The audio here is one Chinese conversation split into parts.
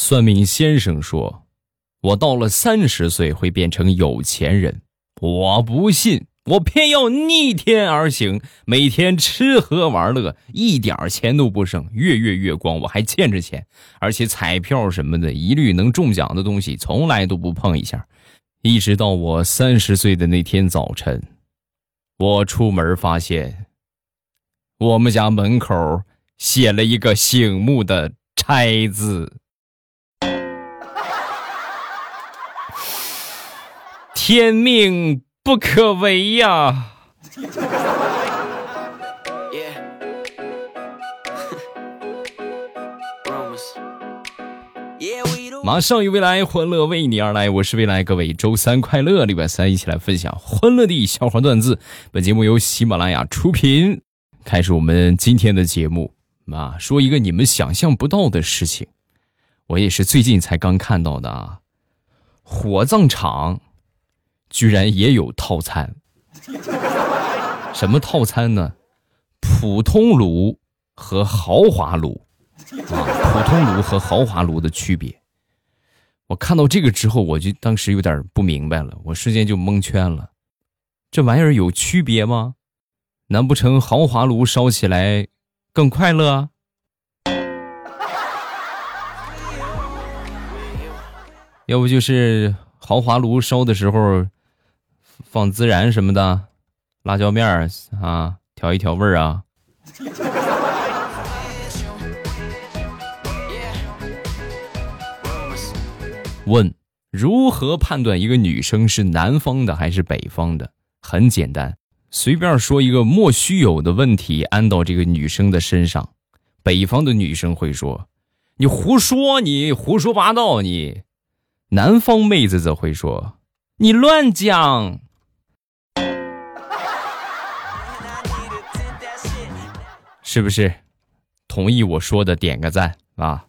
算命先生说，我到了三十岁会变成有钱人。我不信，我偏要逆天而行，每天吃喝玩乐，一点钱都不剩，月月月光，我还欠着钱，而且彩票什么的，一律能中奖的东西，从来都不碰一下。一直到我三十岁的那天早晨，我出门发现，我们家门口写了一个醒目的“拆”字。天命不可违呀！马上与未来，欢乐为你而来。我是未来，各位周三快乐，礼拜三一起来分享欢乐的笑话段子。本节目由喜马拉雅出品。开始我们今天的节目啊，说一个你们想象不到的事情，我也是最近才刚看到的啊，火葬场。居然也有套餐，什么套餐呢？普通炉和豪华炉啊，普通炉和豪华炉的区别。我看到这个之后，我就当时有点不明白了，我瞬间就蒙圈了。这玩意儿有区别吗？难不成豪华炉烧起来更快乐？要不就是豪华炉烧的时候？放孜然什么的，辣椒面儿啊，调一调味儿啊。问：如何判断一个女生是南方的还是北方的？很简单，随便说一个莫须有的问题安到这个女生的身上，北方的女生会说：“你胡说，你胡说八道，你。”南方妹子则会说：“你乱讲。”是不是同意我说的？点个赞啊！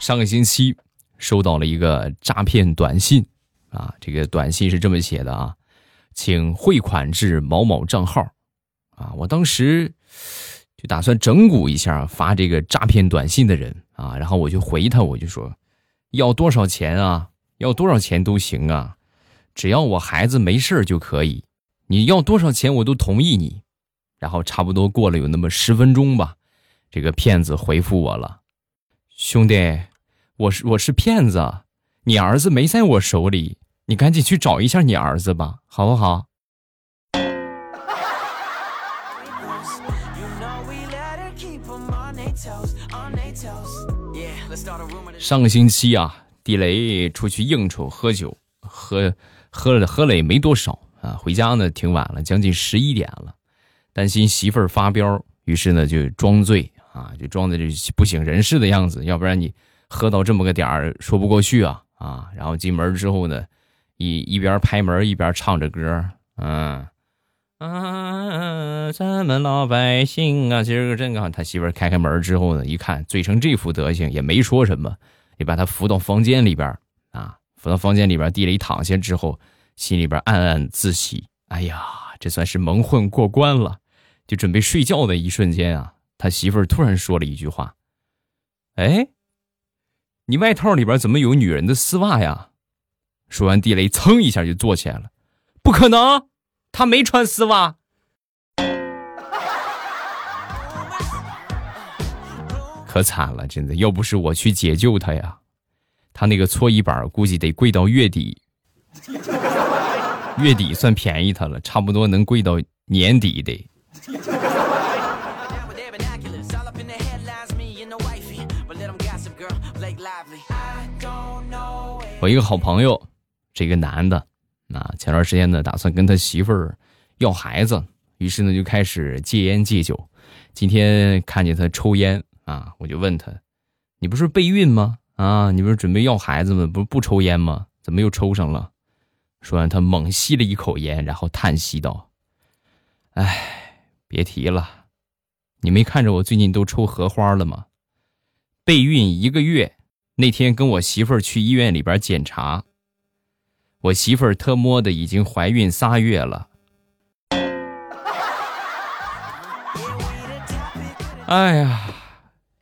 上个星期收到了一个诈骗短信啊，这个短信是这么写的啊，请汇款至某某账号啊。我当时就打算整蛊一下发这个诈骗短信的人啊，然后我就回他，我就说要多少钱啊？要多少钱都行啊，只要我孩子没事就可以。你要多少钱我都同意你。然后差不多过了有那么十分钟吧，这个骗子回复我了：“兄弟，我是我是骗子，你儿子没在我手里，你赶紧去找一下你儿子吧，好不好？”上个星期啊。地雷出去应酬喝酒，喝喝了喝了也没多少啊。回家呢挺晚了，将近十一点了。担心媳妇儿发飙，于是呢就装醉啊，就装的这不省人事的样子。要不然你喝到这么个点儿说不过去啊啊！然后进门之后呢，一一边拍门一边唱着歌，嗯啊，咱们老百姓啊，今儿个真好。他媳妇儿开开门之后呢，一看醉成这副德行，也没说什么。你把他扶到房间里边啊，扶到房间里边，地雷躺下之后，心里边暗暗自喜。哎呀，这算是蒙混过关了。就准备睡觉的一瞬间啊，他媳妇儿突然说了一句话：“哎，你外套里边怎么有女人的丝袜呀？”说完，地雷噌一下就坐起来了。不可能，他没穿丝袜。可惨了，真的！要不是我去解救他呀，他那个搓衣板估计得跪到月底。月底算便宜他了，差不多能跪到年底得。我一个好朋友，这个男的，啊，前段时间呢，打算跟他媳妇儿要孩子，于是呢就开始戒烟戒酒。今天看见他抽烟。啊我就问他你不是备孕吗？啊你不是准备要孩子吗？不是不抽烟吗？怎么又抽上了？说完他猛吸了一口烟然后叹息道哎别提了你没看着我最近都抽荷花了吗？备孕一个月那天跟我媳妇儿去医院里边检查我媳妇儿特么的已经怀孕仨月了。哎呀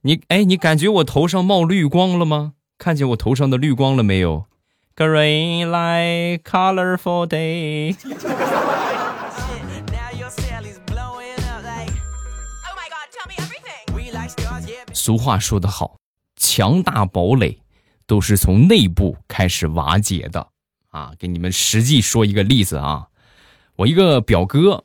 你哎，你感觉我头上冒绿光了吗？看见我头上的绿光了没有？Green light, colorful day。俗话说得好，强大堡垒都是从内部开始瓦解的啊！给你们实际说一个例子啊，我一个表哥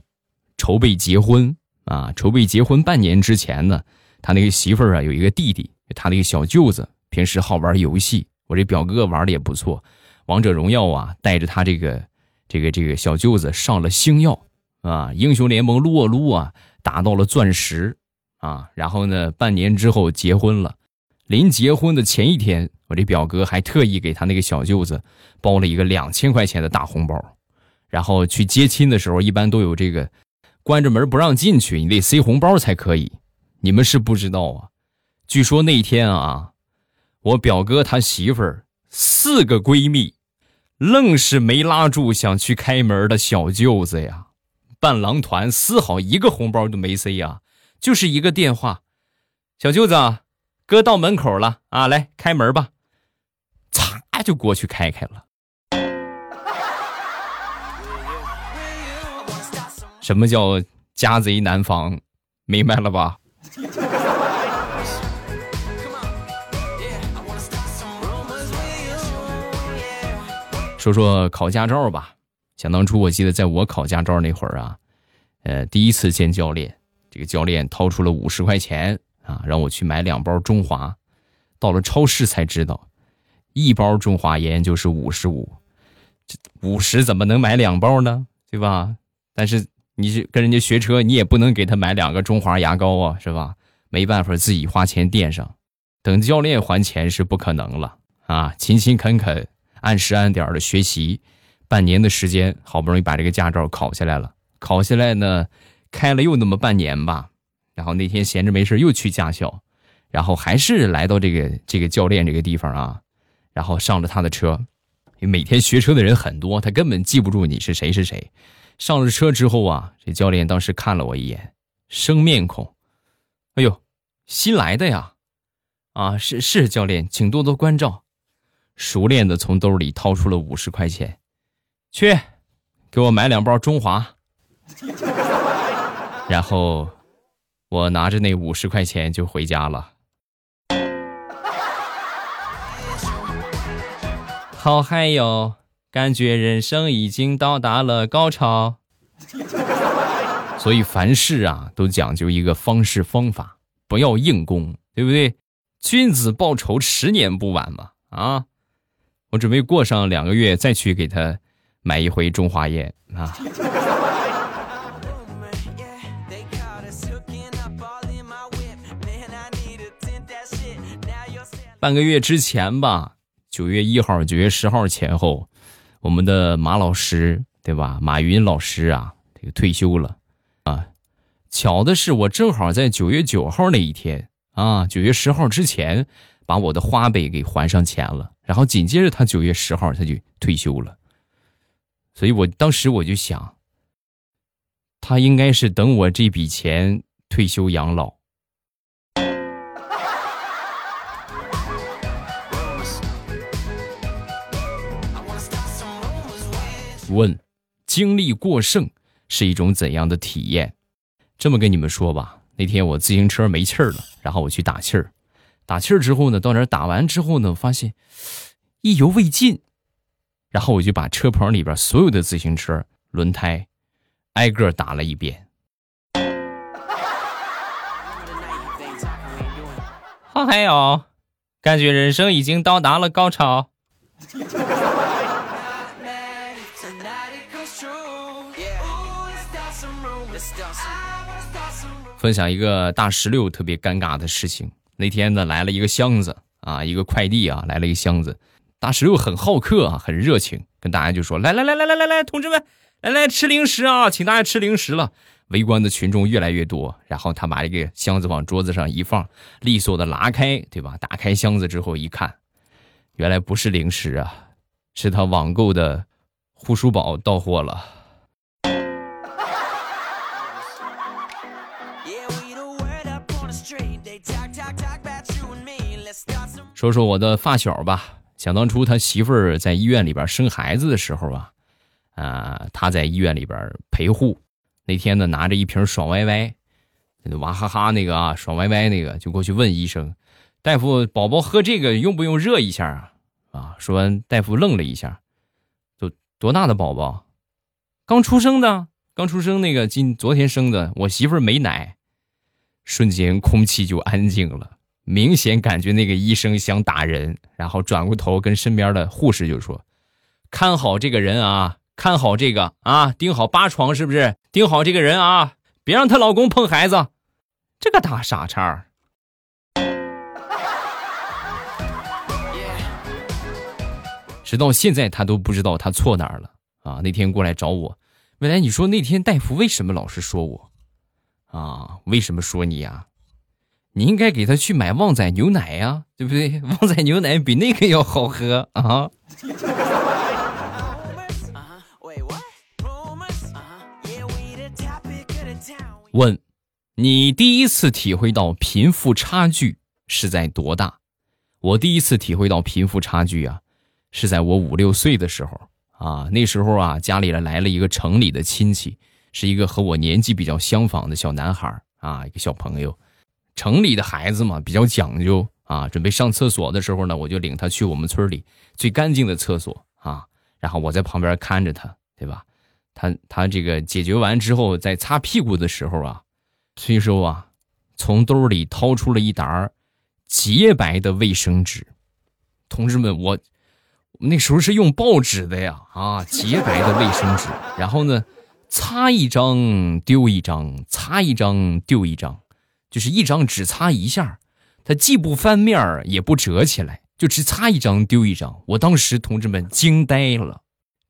筹备结婚啊，筹备结婚半年之前呢，他那个媳妇儿啊有一个弟弟，他那个小舅子平时好玩游戏，我这表哥玩的也不错，王者荣耀啊，带着他这个这个这个小舅子上了星耀啊，英雄联盟撸啊撸啊，打到了钻石。啊，然后呢，半年之后结婚了。临结婚的前一天，我这表哥还特意给他那个小舅子包了一个两千块钱的大红包。然后去接亲的时候，一般都有这个关着门不让进去，你得塞红包才可以。你们是不知道啊，据说那天啊，我表哥他媳妇儿四个闺蜜，愣是没拉住想去开门的小舅子呀。伴郎团丝毫一个红包都没塞呀。就是一个电话，小舅子，哥到门口了啊，来开门吧，嚓就过去开开了。什么叫家贼难防？明白了吧？说说考驾照吧。想当初，我记得在我考驾照那会儿啊，呃，第一次见教练。这个教练掏出了五十块钱啊，让我去买两包中华。到了超市才知道，一包中华烟就是五十五，这五十怎么能买两包呢？对吧？但是你是跟人家学车，你也不能给他买两个中华牙膏啊，是吧？没办法，自己花钱垫上。等教练还钱是不可能了啊！勤勤恳恳、按时按点的学习，半年的时间，好不容易把这个驾照考下来了。考下来呢？开了又那么半年吧，然后那天闲着没事又去驾校，然后还是来到这个这个教练这个地方啊，然后上了他的车，每天学车的人很多，他根本记不住你是谁是谁。上了车之后啊，这教练当时看了我一眼，生面孔，哎呦，新来的呀，啊是是教练，请多多关照。熟练的从兜里掏出了五十块钱，去，给我买两包中华。然后，我拿着那五十块钱就回家了。好嗨哟，感觉人生已经到达了高潮。所以凡事啊，都讲究一个方式方法，不要硬攻，对不对？君子报仇，十年不晚嘛。啊，我准备过上两个月再去给他买一回中华烟啊。半个月之前吧，九月一号、九月十号前后，我们的马老师，对吧？马云老师啊，这个退休了啊。巧的是，我正好在九月九号那一天啊，九月十号之前把我的花呗给还上钱了，然后紧接着他九月十号他就退休了。所以我当时我就想，他应该是等我这笔钱退休养老。问：精力过剩是一种怎样的体验？这么跟你们说吧，那天我自行车没气儿了，然后我去打气儿，打气儿之后呢，到那儿打完之后呢，发现意犹未尽，然后我就把车棚里边所有的自行车轮胎挨个打了一遍。好嗨哟，感觉人生已经到达了高潮。分享一个大石榴特别尴尬的事情。那天呢，来了一个箱子啊，一个快递啊，来了一个箱子。大石榴很好客啊，很热情，跟大家就说：“来来来来来来来，同志们，来来吃零食啊，请大家吃零食了。”围观的群众越来越多，然后他把这个箱子往桌子上一放，利索的拉开，对吧？打开箱子之后一看，原来不是零食啊，是他网购的护舒宝到货了。说说我的发小吧。想当初他媳妇儿在医院里边生孩子的时候啊，啊，他在医院里边陪护。那天呢，拿着一瓶爽歪歪，娃哈哈那个啊，爽歪歪那个，就过去问医生：“大夫，宝宝喝这个用不用热一下啊？”啊，说完，大夫愣了一下：“都多大的宝宝？刚出生的，刚出生那个，今昨天生的。我媳妇儿没奶。”瞬间空气就安静了。明显感觉那个医生想打人，然后转过头跟身边的护士就说：“看好这个人啊，看好这个啊，盯好八床是不是？盯好这个人啊，别让她老公碰孩子。”这个大傻叉，直到现在他都不知道他错哪儿了啊！那天过来找我，未来你说那天大夫为什么老是说我啊？为什么说你呀？你应该给他去买旺仔牛奶呀，对不对？旺仔牛奶比那个要好喝啊！问，你第一次体会到贫富差距是在多大？我第一次体会到贫富差距啊，是在我五六岁的时候啊。那时候啊，家里来了一个城里的亲戚，是一个和我年纪比较相仿的小男孩啊，一个小朋友。城里的孩子嘛，比较讲究啊。准备上厕所的时候呢，我就领他去我们村里最干净的厕所啊。然后我在旁边看着他，对吧？他他这个解决完之后，在擦屁股的时候啊，崔叔啊，从兜里掏出了一沓洁白的卫生纸。同志们，我那时候是用报纸的呀啊，洁白的卫生纸。然后呢，擦一张丢一张，擦一张丢一张。就是一张只擦一下，它既不翻面儿也不折起来，就只擦一张丢一张。我当时同志们惊呆了，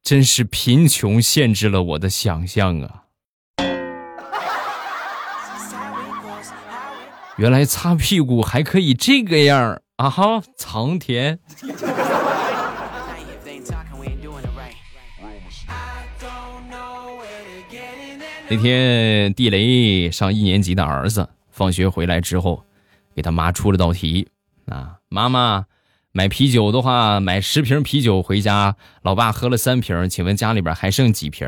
真是贫穷限制了我的想象啊！原来擦屁股还可以这个样儿啊！哈，藏田。那天地雷上一年级的儿子。放学回来之后，给他妈出了道题啊，妈妈买啤酒的话，买十瓶啤酒回家，老爸喝了三瓶，请问家里边还剩几瓶？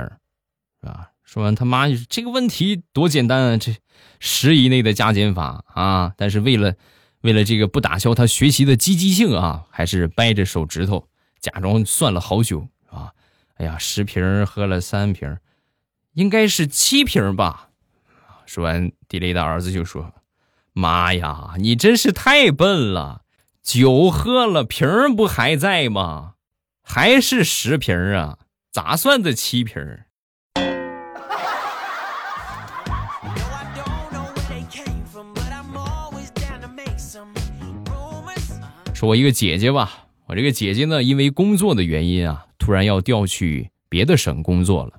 是吧？说完，他妈这个问题多简单啊，这十以内的加减法啊！但是为了为了这个不打消他学习的积极性啊，还是掰着手指头假装算了好久啊！哎呀，十瓶喝了三瓶，应该是七瓶吧？说完，地雷的儿子就说：“妈呀，你真是太笨了！酒喝了，瓶儿不还在吗？还是十瓶啊？咋算的七瓶？”说，我一个姐姐吧，我这个姐姐呢，因为工作的原因啊，突然要调去别的省工作了。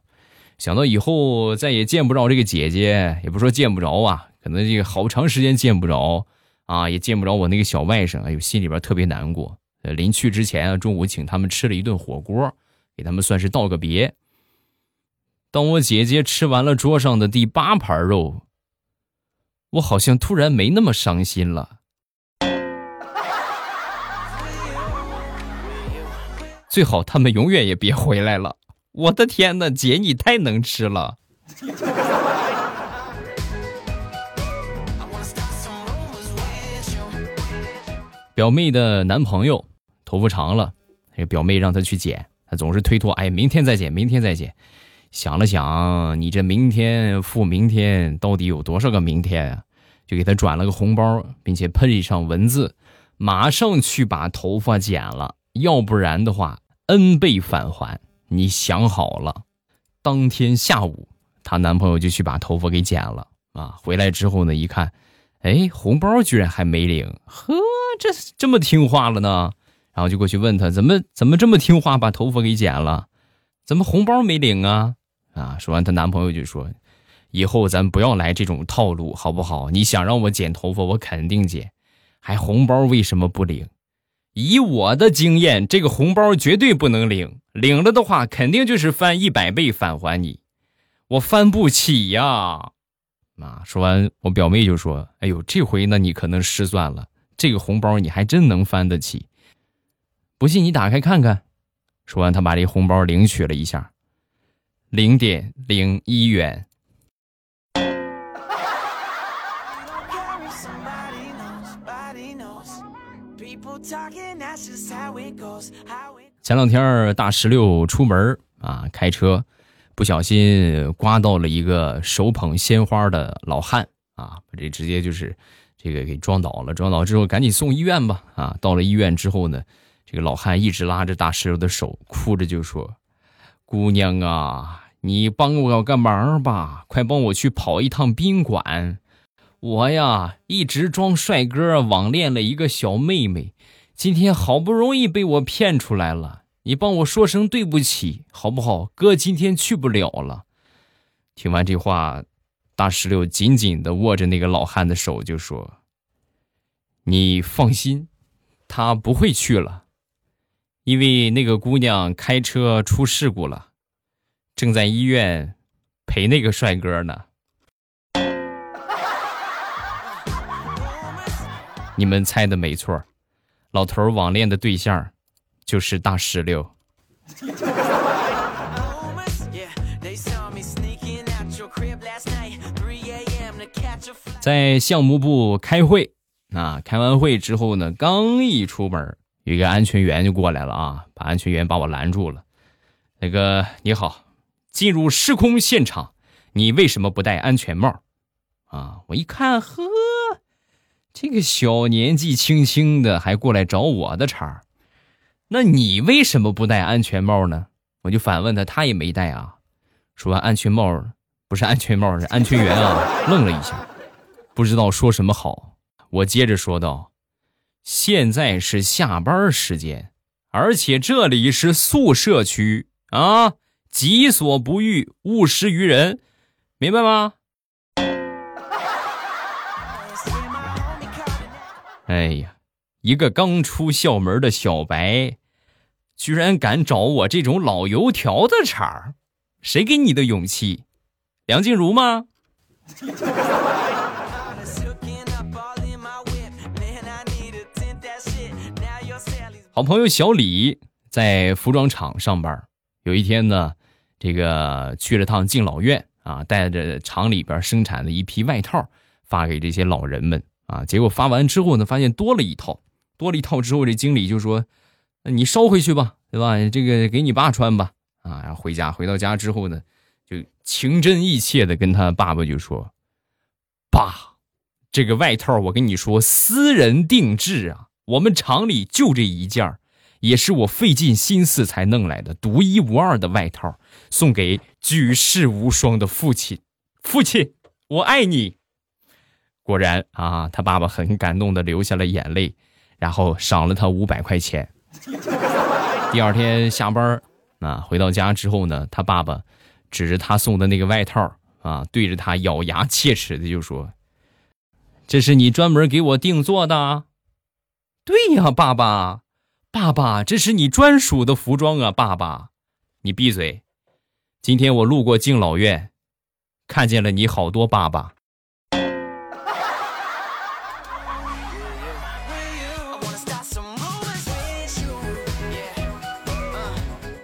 想到以后再也见不着这个姐姐，也不说见不着啊，可能这个好长时间见不着啊，也见不着我那个小外甥，哎呦，心里边特别难过。临去之前啊，中午请他们吃了一顿火锅，给他们算是道个别。当我姐姐吃完了桌上的第八盘肉，我好像突然没那么伤心了。最好他们永远也别回来了。我的天哪，姐你太能吃了！表妹的男朋友头发长了，那个表妹让他去剪，他总是推脱，哎，明天再剪，明天再剪。想了想，你这明天复明天到底有多少个明天啊？就给他转了个红包，并且配上文字，马上去把头发剪了，要不然的话，n 倍返还。你想好了，当天下午，她男朋友就去把头发给剪了啊。回来之后呢，一看，哎，红包居然还没领，呵，这这么听话了呢。然后就过去问他，怎么怎么这么听话，把头发给剪了，怎么红包没领啊？啊，说完，她男朋友就说，以后咱不要来这种套路，好不好？你想让我剪头发，我肯定剪，还红包为什么不领？以我的经验，这个红包绝对不能领，领了的话，肯定就是翻一百倍返还你，我翻不起呀！啊，说完，我表妹就说：“哎呦，这回呢，你可能失算了，这个红包你还真能翻得起。不信你打开看看。说完，他把这红包领取了一下，零点零一元。前两天大石榴出门啊，开车不小心刮到了一个手捧鲜花的老汉啊，把这直接就是这个给撞倒了。撞倒之后赶紧送医院吧啊！到了医院之后呢，这个老汉一直拉着大石榴的手，哭着就说：“姑娘啊，你帮我个忙吧，快帮我去跑一趟宾馆。我呀一直装帅哥，网恋了一个小妹妹。”今天好不容易被我骗出来了，你帮我说声对不起，好不好？哥今天去不了了。听完这话，大石榴紧紧的握着那个老汉的手，就说：“你放心，他不会去了，因为那个姑娘开车出事故了，正在医院陪那个帅哥呢。”你们猜的没错。老头网恋的对象就是大石榴。在项目部开会啊，开完会之后呢，刚一出门，有一个安全员就过来了啊，把安全员把我拦住了。那个你好，进入施工现场，你为什么不戴安全帽？啊，我一看，呵。这个小年纪轻轻的还过来找我的茬儿那你为什么不戴安全帽呢？我就反问他，他也没戴啊。说完安全帽，不是安全帽，是安全员啊，愣了一下，不知道说什么好。我接着说道：“现在是下班时间，而且这里是宿舍区啊，己所不欲，勿施于人，明白吗？”哎呀，一个刚出校门的小白，居然敢找我这种老油条的茬儿，谁给你的勇气？梁静茹吗？好朋友小李在服装厂上班，有一天呢，这个去了趟敬老院啊，带着厂里边生产的一批外套发给这些老人们。啊！结果发完之后呢，发现多了一套，多了一套之后，这经理就说：“你捎回去吧，对吧？这个给你爸穿吧。”啊，然后回家，回到家之后呢，就情真意切的跟他爸爸就说：“爸，这个外套我跟你说，私人定制啊，我们厂里就这一件也是我费尽心思才弄来的，独一无二的外套，送给举世无双的父亲。父亲，我爱你。”果然啊，他爸爸很感动的流下了眼泪，然后赏了他五百块钱。第二天下班啊，回到家之后呢，他爸爸指着他送的那个外套啊，对着他咬牙切齿的就说：“这是你专门给我定做的？”“对呀，爸爸，爸爸，这是你专属的服装啊，爸爸。”“你闭嘴！今天我路过敬老院，看见了你好多爸爸。”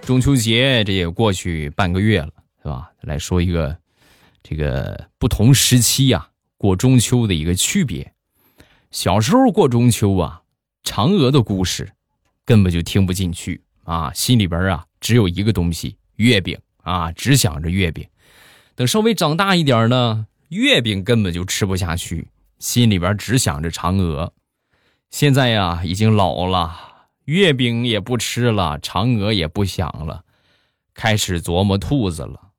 中秋节这也过去半个月了，是吧？来说一个这个不同时期呀过中秋的一个区别。小时候过中秋啊，嫦娥的故事根本就听不进去啊，心里边啊只有一个东西——月饼啊，只想着月饼。等稍微长大一点呢，月饼根本就吃不下去，心里边只想着嫦娥。现在呀，已经老了。月饼也不吃了，嫦娥也不想了，开始琢磨兔子了。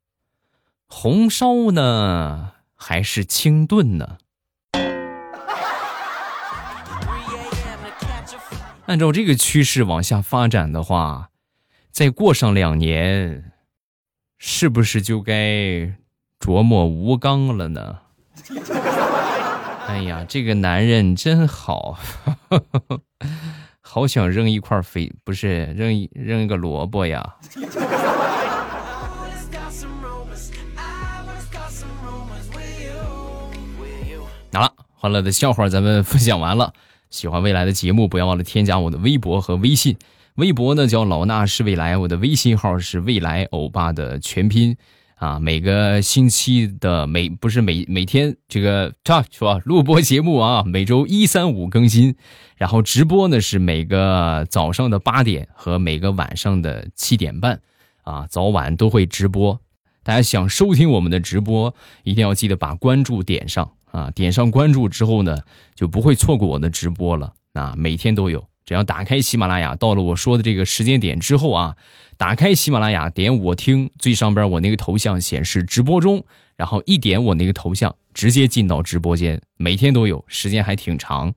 红烧呢，还是清炖呢？按照这个趋势往下发展的话，再过上两年，是不是就该琢磨吴刚了呢？哎呀，这个男人真好。好想扔一块肥，不是扔一扔一个萝卜呀！好了，欢乐的笑话咱们分享完了。喜欢未来的节目，不要忘了添加我的微博和微信。微博呢叫老衲是未来，我的微信号是未来欧巴的全拼。啊，每个星期的每不是每每天这个这说录播节目啊，每周一三五更新，然后直播呢是每个早上的八点和每个晚上的七点半，啊，早晚都会直播。大家想收听我们的直播，一定要记得把关注点上啊，点上关注之后呢，就不会错过我的直播了。啊，每天都有。只要打开喜马拉雅，到了我说的这个时间点之后啊，打开喜马拉雅，点我听，最上边我那个头像显示直播中，然后一点我那个头像，直接进到直播间，每天都有，时间还挺长，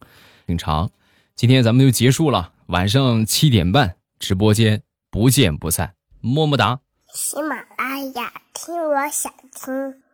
挺长。今天咱们就结束了，晚上七点半直播间不见不散，么么哒。喜马拉雅听，我想听。